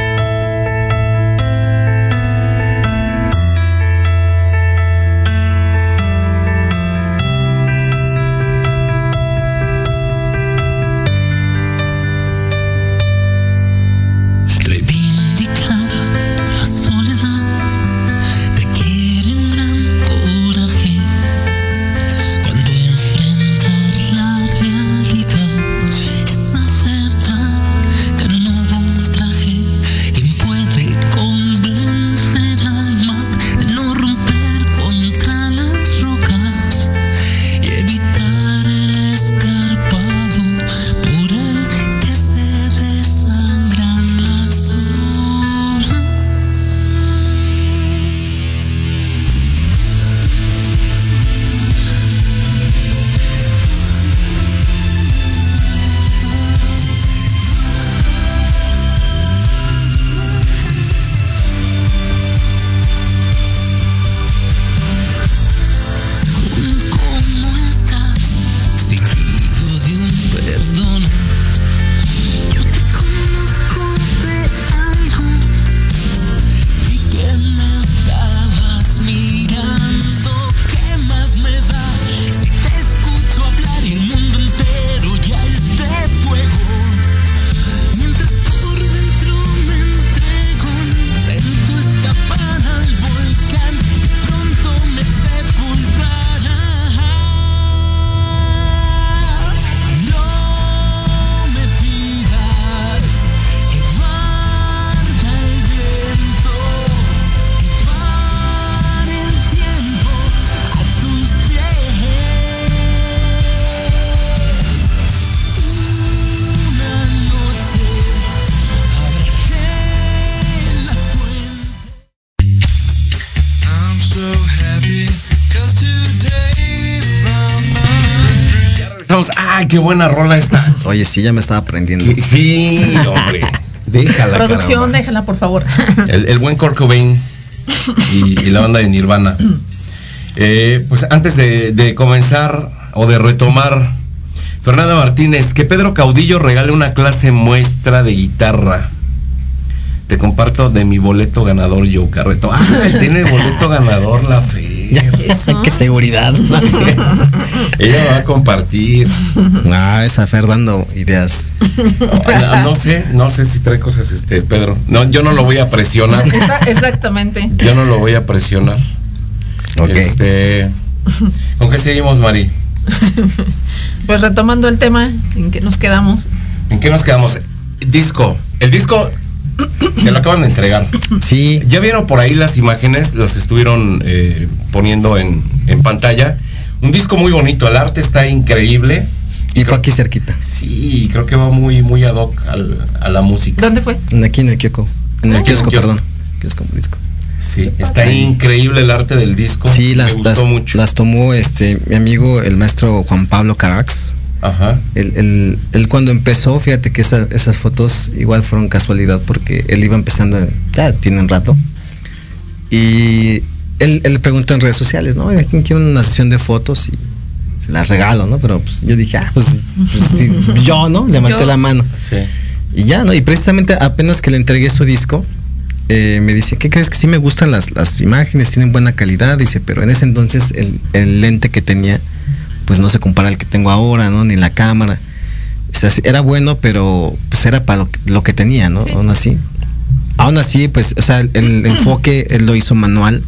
Estamos, ¡ay, qué buena rola esta! Oye, sí, ya me estaba aprendiendo. Sí, hombre. Déjala, Producción, caramba. déjala, por favor. El, el buen Kurt Cobain y, y la banda de Nirvana. Eh, pues antes de, de comenzar o de retomar, Fernanda Martínez, que Pedro Caudillo regale una clase muestra de guitarra. Te comparto de mi boleto ganador Joe Carreto. Ah, tiene boleto ganador la fe. Eso. Qué seguridad. Ella va a compartir. ah, esa Fer dando ideas. No, no sé, no sé si trae cosas este Pedro. No, yo no lo voy a presionar. Exactamente. Yo no lo voy a presionar. Ok. Este, ¿Con qué seguimos, Mari? Pues retomando el tema en que nos quedamos. ¿En qué nos quedamos? Disco. El disco te lo acaban de entregar. Sí, Ya vieron por ahí las imágenes, las estuvieron eh, poniendo en, en pantalla. Un disco muy bonito, el arte está increíble. Y fue aquí cerquita. Sí, creo que va muy, muy ad hoc al- a la música. ¿Dónde fue? Aquí en el kiosco. En el Oh. kiosco, perdón. Kiosco disco. Sí, está increíble el arte del disco. Sí, las, Me gustó las, mucho. las tomó este mi amigo el maestro Juan Pablo Carax. Ajá. Él, él- él cuando empezó, fíjate que esa- esas fotos igual fueron casualidad porque él iba empezando, ya tiene un rato. Y él, él preguntó en redes sociales, ¿no? Oiga, ¿quién quiere una sesión de fotos? Y se las regalo, ¿no? Pero pues, yo dije, ah, pues, pues, sí, yo, ¿no? Levanté Yo. la mano. Sí. Y ya, ¿no? Y precisamente apenas que le entregué su disco, eh, me dice, ¿qué crees que sí me gustan las, las imágenes? Tienen buena calidad. Dice, pero en ese entonces el, el lente que tenía, pues no se compara al que tengo ahora, ¿no? Ni la cámara. O sea, sí, era bueno, pero pues era para lo, que- lo que tenía, ¿no? Aún así. Aún así, pues, o sea, el, el enfoque él lo hizo manual.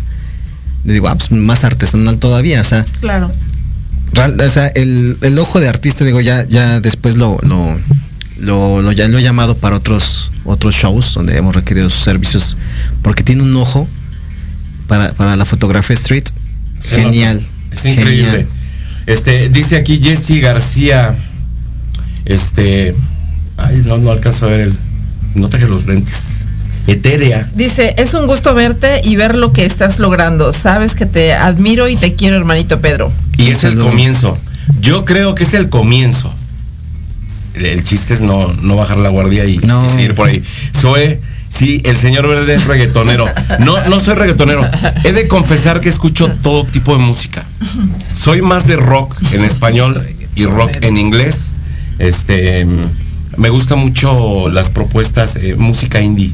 Le digo, ah, pues más artesanal todavía. O sea, Claro. Real- o sea, el, el ojo de artista, digo, ya, ya después lo, lo, lo, lo- ya lo he llamado para otros, otros shows donde hemos requerido sus servicios, porque tiene un ojo para, para la fotografía street Se genial. nota. Está increíble. Este, dice aquí Jesse García. Este. Ay, no, no alcanzo a ver el. No traje los lentes. Etérea. Dice, es un gusto verte y ver lo que estás logrando. Sabes que te admiro y te quiero, hermanito Pedro. Y es el comienzo. Yo creo que es el comienzo. El, el chiste es no, no bajar la guardia y, No. y seguir por ahí. Soy, sí, el señor Verde es reggaetonero. No, no soy reggaetonero. He de confesar que escucho todo tipo de música. Soy más de rock en español y rock en inglés. Este, me gusta mucho las propuestas, eh, música indie.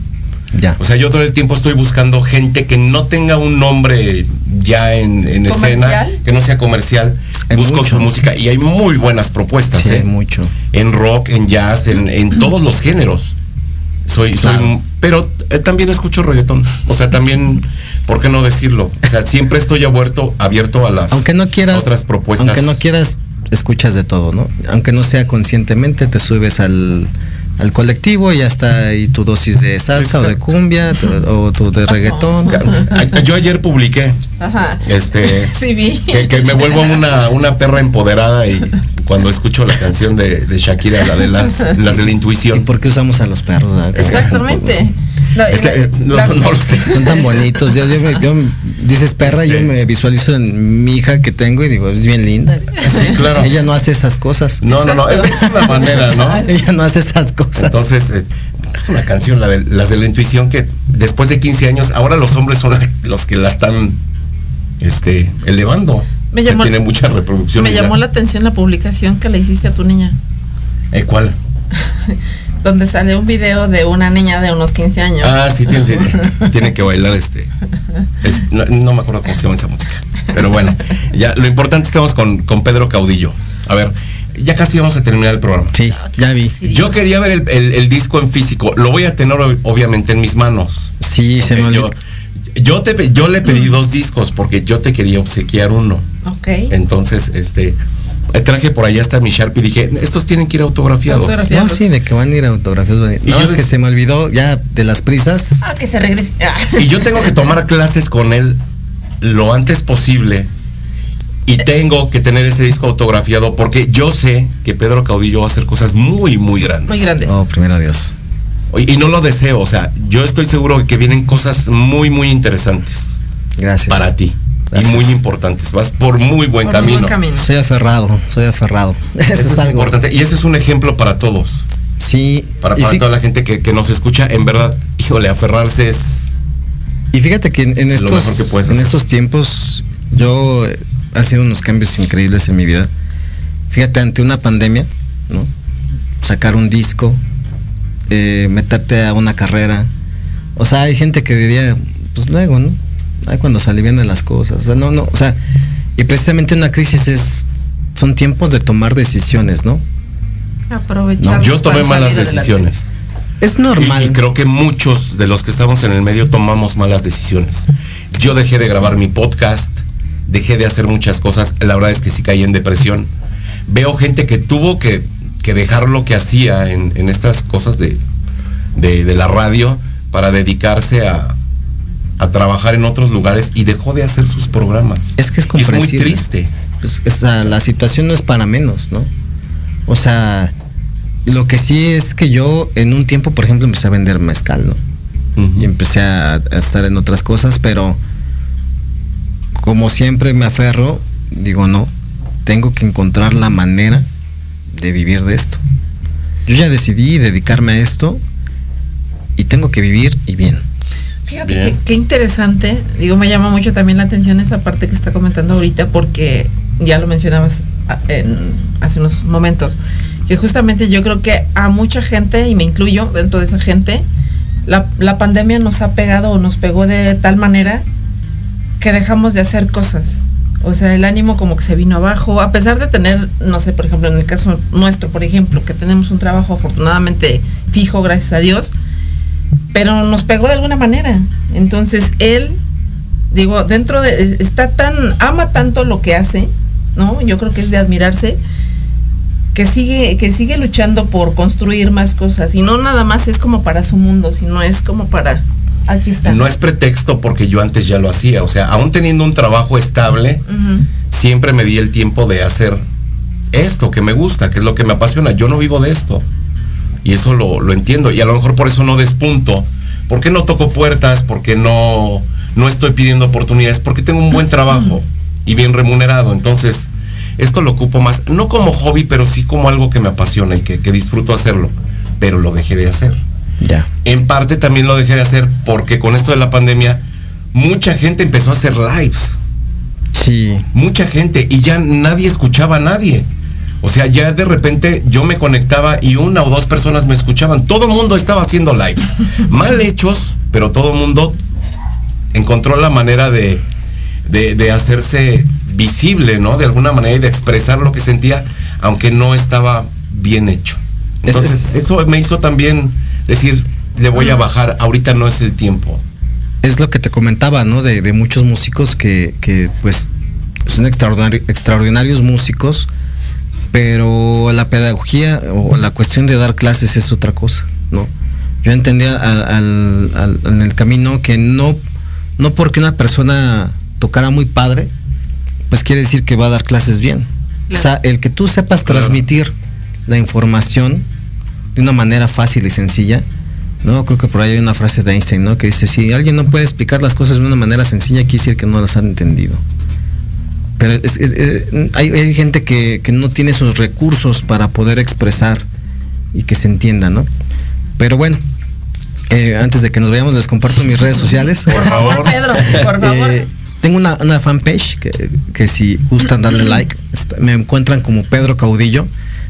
Ya. O sea, yo todo el tiempo estoy buscando gente que no tenga un nombre ya en, en escena, que no sea comercial. Hay Busco mucho. su música y hay muy buenas propuestas, Sí, ¿eh? mucho. En rock, en jazz, en, en todos los géneros. Soy, soy, Claro. pero eh, también escucho reggaetón. O sea, también, ¿por qué no decirlo? O sea, siempre estoy abierto, abierto a las Aunque no quieras, otras propuestas. aunque no quieras, escuchas de todo, ¿no? Aunque no sea conscientemente, te subes al, al colectivo y ya está ahí tu dosis de salsa o de cumbia tu- o tu de reggaetón. Yo ayer publiqué, Ajá. este, Sí, vi. que, que me vuelvo una, una perra empoderada y cuando escucho la canción de, de Shakira, la de las, las de la ¿Y intuición. por qué usamos a los perros? ah? Exactamente. No, y Este, la- no, la- no lo sé. Son tan bonitos. Yo, yo, me- yo- dices perra, Este- yo me visualizo en mi hija que tengo y digo, es bien linda. Sí, claro. Ella no hace esas cosas. No, no, no, es una manera, ¿no? Ella no hace esas cosas. Entonces, eh, es una canción, la de, las de la intuición, que después de 15 años, ahora los hombres son los que la están este, elevando. Me llamó- tiene muchas reproducciones. me ya. llamó la atención la publicación que le hiciste a tu niña, Eh, ¿Cuál? donde sale un video de una niña de unos 15 años. Ah, sí, tiene, tiene, tiene que bailar este. Es- no, no me acuerdo cómo se llama esa música. Pero bueno, ya lo importante estamos con, con Pedro Caudillo. A ver, ya casi vamos a terminar el programa. Sí, ya vi. Yo quería ver el, el- el disco en físico. Lo voy a tener ob- obviamente en mis manos. Sí, se me yo, olvidó. yo, te, yo le pedí dos discos porque yo te quería obsequiar uno. Ok. Entonces, este, traje por allá hasta mi Sharpie y dije, estos tienen que ir autografiados. Autografiados. No, sí, de que van a ir a autografías. bonitas. Y No, yo es que se me olvidó ya de las prisas. Ah, que se regrese. Ah. Y yo tengo que tomar clases con él lo antes posible. Y tengo que tener ese disco autografiado porque yo sé que Pedro Caudillo va a hacer cosas muy, muy grandes. Muy grandes. Oh, primero Dios. Y no lo deseo, o sea, yo estoy seguro que vienen cosas muy, muy interesantes Gracias. para ti. Gracias. Y muy importantes. Vas por muy buen Por camino. buen camino. Soy aferrado, soy aferrado. Eso, Eso es, es algo. importante. Y ese es un ejemplo para todos. Sí. Para, para toda la gente que, que nos escucha. En verdad, híjole, aferrarse es. y fíjate que en, en Lo estos, mejor que puedes en estos tiempos yo ha sido unos cambios increíbles en mi vida. Fíjate, ante una pandemia, ¿no? Sacar un disco, eh, meterte a una carrera. O sea, hay gente que diría, pues luego, ¿no? Ay, cuando se alivian las cosas. O sea, no, no, o sea, y precisamente una crisis es, son tiempos de tomar decisiones, ¿no? Aprovechar. Yo tomé malas decisiones. Es Y, normal. y creo que muchos de los que estamos en el medio tomamos malas decisiones. Yo dejé de grabar mi podcast, dejé de hacer muchas cosas. La verdad es que sí caí en depresión. Veo gente que tuvo que, que dejar lo que hacía en, en estas cosas de, de, de la radio para dedicarse a, a trabajar en otros lugares y dejó de hacer sus programas. Es que es Y es muy triste. Pues, o sea, la situación no es para menos, ¿no? O sea, lo que sí es que yo en un tiempo, por ejemplo, empecé a vender mezcal, ¿no? Y empecé a, a estar en otras cosas, pero como siempre me aferro, digo, no, tengo que encontrar la manera de vivir de esto. Yo ya decidí dedicarme a esto y tengo que vivir y bien. Fíjate qué, qué interesante. Digo, me llama mucho también la atención esa parte que está comentando ahorita, porque ya lo mencionabas a- en- hace unos momentos, que justamente yo creo que a mucha gente, y me incluyo dentro de esa gente, la, la pandemia nos ha pegado o nos pegó de tal manera que dejamos de hacer cosas. O sea, el ánimo como que se vino abajo, a pesar de tener, no sé, por ejemplo, en el caso nuestro, por ejemplo, que tenemos un trabajo afortunadamente fijo, gracias a Dios, pero nos pegó de alguna manera. Entonces él, digo, dentro de, está tan, ama tanto lo que hace, ¿no? Yo creo que es de admirarse, que sigue, que sigue luchando por construir más cosas. Y no nada más es como para su mundo, sino es como para, aquí está. No es pretexto porque yo antes ya lo hacía. O sea, aún teniendo un trabajo estable, siempre me di el tiempo de hacer esto que me gusta, que es lo que me apasiona. Yo no vivo de esto. Y eso lo, lo entiendo. Y a lo mejor por eso no despunto. ¿Por qué no toco puertas? ¿Por qué no, no estoy pidiendo oportunidades? Porque tengo un buen trabajo y bien remunerado. Entonces, esto lo ocupo más, no como hobby, pero sí como algo que me apasiona y que, que disfruto hacerlo. Pero lo dejé de hacer. Ya. En parte también lo dejé de hacer porque con esto de la pandemia, mucha gente empezó a hacer lives. Sí. Mucha gente y ya nadie escuchaba a nadie. O sea, ya de repente yo me conectaba y una o dos personas me escuchaban. Todo el mundo estaba haciendo lives. Mal hechos, pero todo el mundo encontró la manera de, de, de hacerse visible, ¿no? De alguna manera y de expresar lo que sentía, aunque no estaba bien hecho. Es- Entonces, es- eso me hizo también decir, le voy a bajar, ahorita no es el tiempo. es lo que te comentaba, ¿no? De, de muchos músicos que, que, pues son extraordinari- extraordinarios músicos, pero la pedagogía o la cuestión de dar clases es otra cosa, ¿no? Yo entendía al- al- al- en el camino que no, no porque una persona tocara muy padre, pues quiere decir que va a dar clases bien. O sea, el que tú sepas transmitir la información de una manera fácil y sencilla, ¿no? Creo que por ahí hay una frase de Einstein, ¿no? Que dice, si alguien no puede explicar las cosas de una manera sencilla, quiere decir que no las han entendido. Pero es- es- hay, hay gente que, que no tiene esos recursos para poder expresar y que se entienda, ¿no? Pero bueno, eh, antes de que nos vayamos, les comparto mis redes sociales. Por favor, Pedro, por favor. Eh, tengo una, una fanpage que, que si gustan darle like, está- me encuentran como Pedro Caudillo.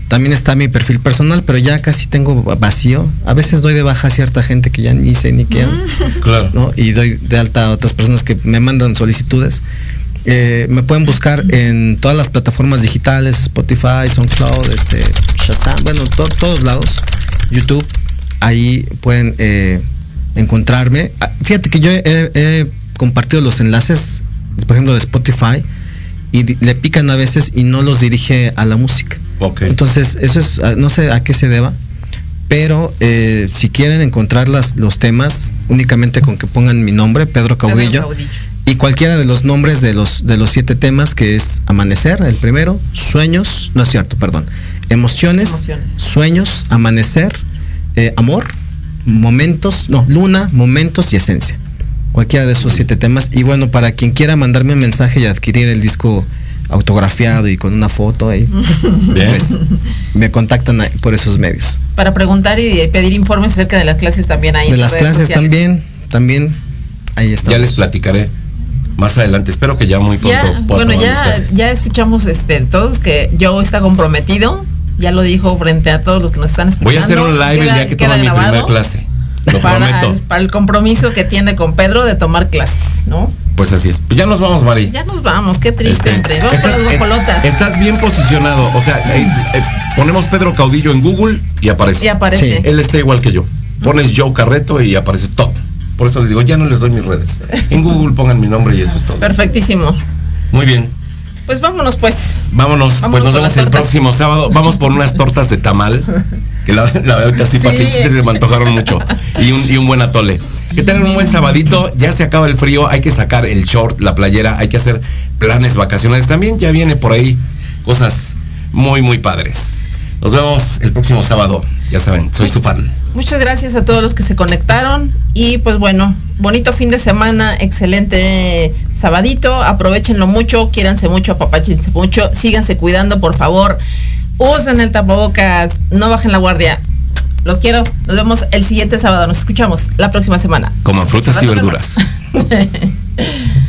También está mi perfil personal, pero ya casi tengo vacío. A veces doy de baja a cierta gente que ya ni sé ni qué. Claro. ¿no? Y doy de alta a otras personas que me mandan solicitudes. Eh, me pueden buscar en todas las plataformas digitales, Spotify, SoundCloud, este, Shazam, bueno, to- todos lados, YouTube, ahí pueden eh, encontrarme. Ah, Fíjate que yo he, he compartido los enlaces, por ejemplo, de Spotify, y le pican a veces y no los dirige a la música. Ok. Entonces, eso es, ah, no sé a qué se deba, pero eh, si quieren encontrar las, los temas, únicamente con que pongan mi nombre, Pedro Caudillo, Caudillo. Y cualquiera de los nombres de los, de los siete temas, que es Amanecer, el primero, Sueños, no es cierto, perdón, Emociones, Emociones. Sueños, Amanecer, eh, Amor, Momentos, no, Luna, Momentos y Esencia. Cualquiera de esos siete temas. Y bueno, para quien quiera mandarme un mensaje y adquirir el disco autografiado y con una foto ahí, Bien. pues me contactan ahí por esos medios. Para preguntar y pedir informes acerca de las clases también ahí. De en las redes clases sociales. también, también ahí estamos. Ya les platicaré más adelante. Espero que ya muy pronto Ya, bueno, ya, ya escuchamos este todos que Joe está comprometido. Ya lo dijo frente a todos los que nos están escuchando. Voy a hacer un live el día que tome mi primera clase. Lo para, prometo. el, para el compromiso que tiene con Pedro de tomar clases, ¿no? Pues así es. Ya nos vamos, Mari. Ya nos vamos, qué triste, Este. Vamos con estás- las guajolotas. es- Estás bien posicionado. O sea, eh, eh, ponemos Pedro Caudillo en Google y aparece. Y aparece. Sí. Él está igual que yo. Pones Joe Carreto y aparece todo. Por eso les digo, ya no les doy mis redes. En Google pongan mi nombre y eso es todo. Perfectísimo. Muy bien. Pues vámonos pues. Vámonos, Vámonos pues nos vemos el tortas. próximo sábado. Vamos por unas tortas de tamal. Que la, la verdad que así Sí. fácil se me antojaron mucho. Y un, y un buen atole. Que tengan un buen sabadito. Ya se acaba el frío. Hay que sacar el short, la playera. Hay que hacer planes vacacionales. También ya viene por ahí cosas muy, muy padres. Nos vemos el próximo sábado. Ya saben, soy su fan. Muchas gracias a todos los que se conectaron y pues bueno, bonito fin de semana, excelente sabadito, aprovechenlo mucho, quiéranse mucho, apapáchense mucho, síganse cuidando por favor, usen el tapabocas, no bajen la guardia. Los quiero, nos vemos el siguiente sábado, nos escuchamos la próxima semana. Como frutas y verduras.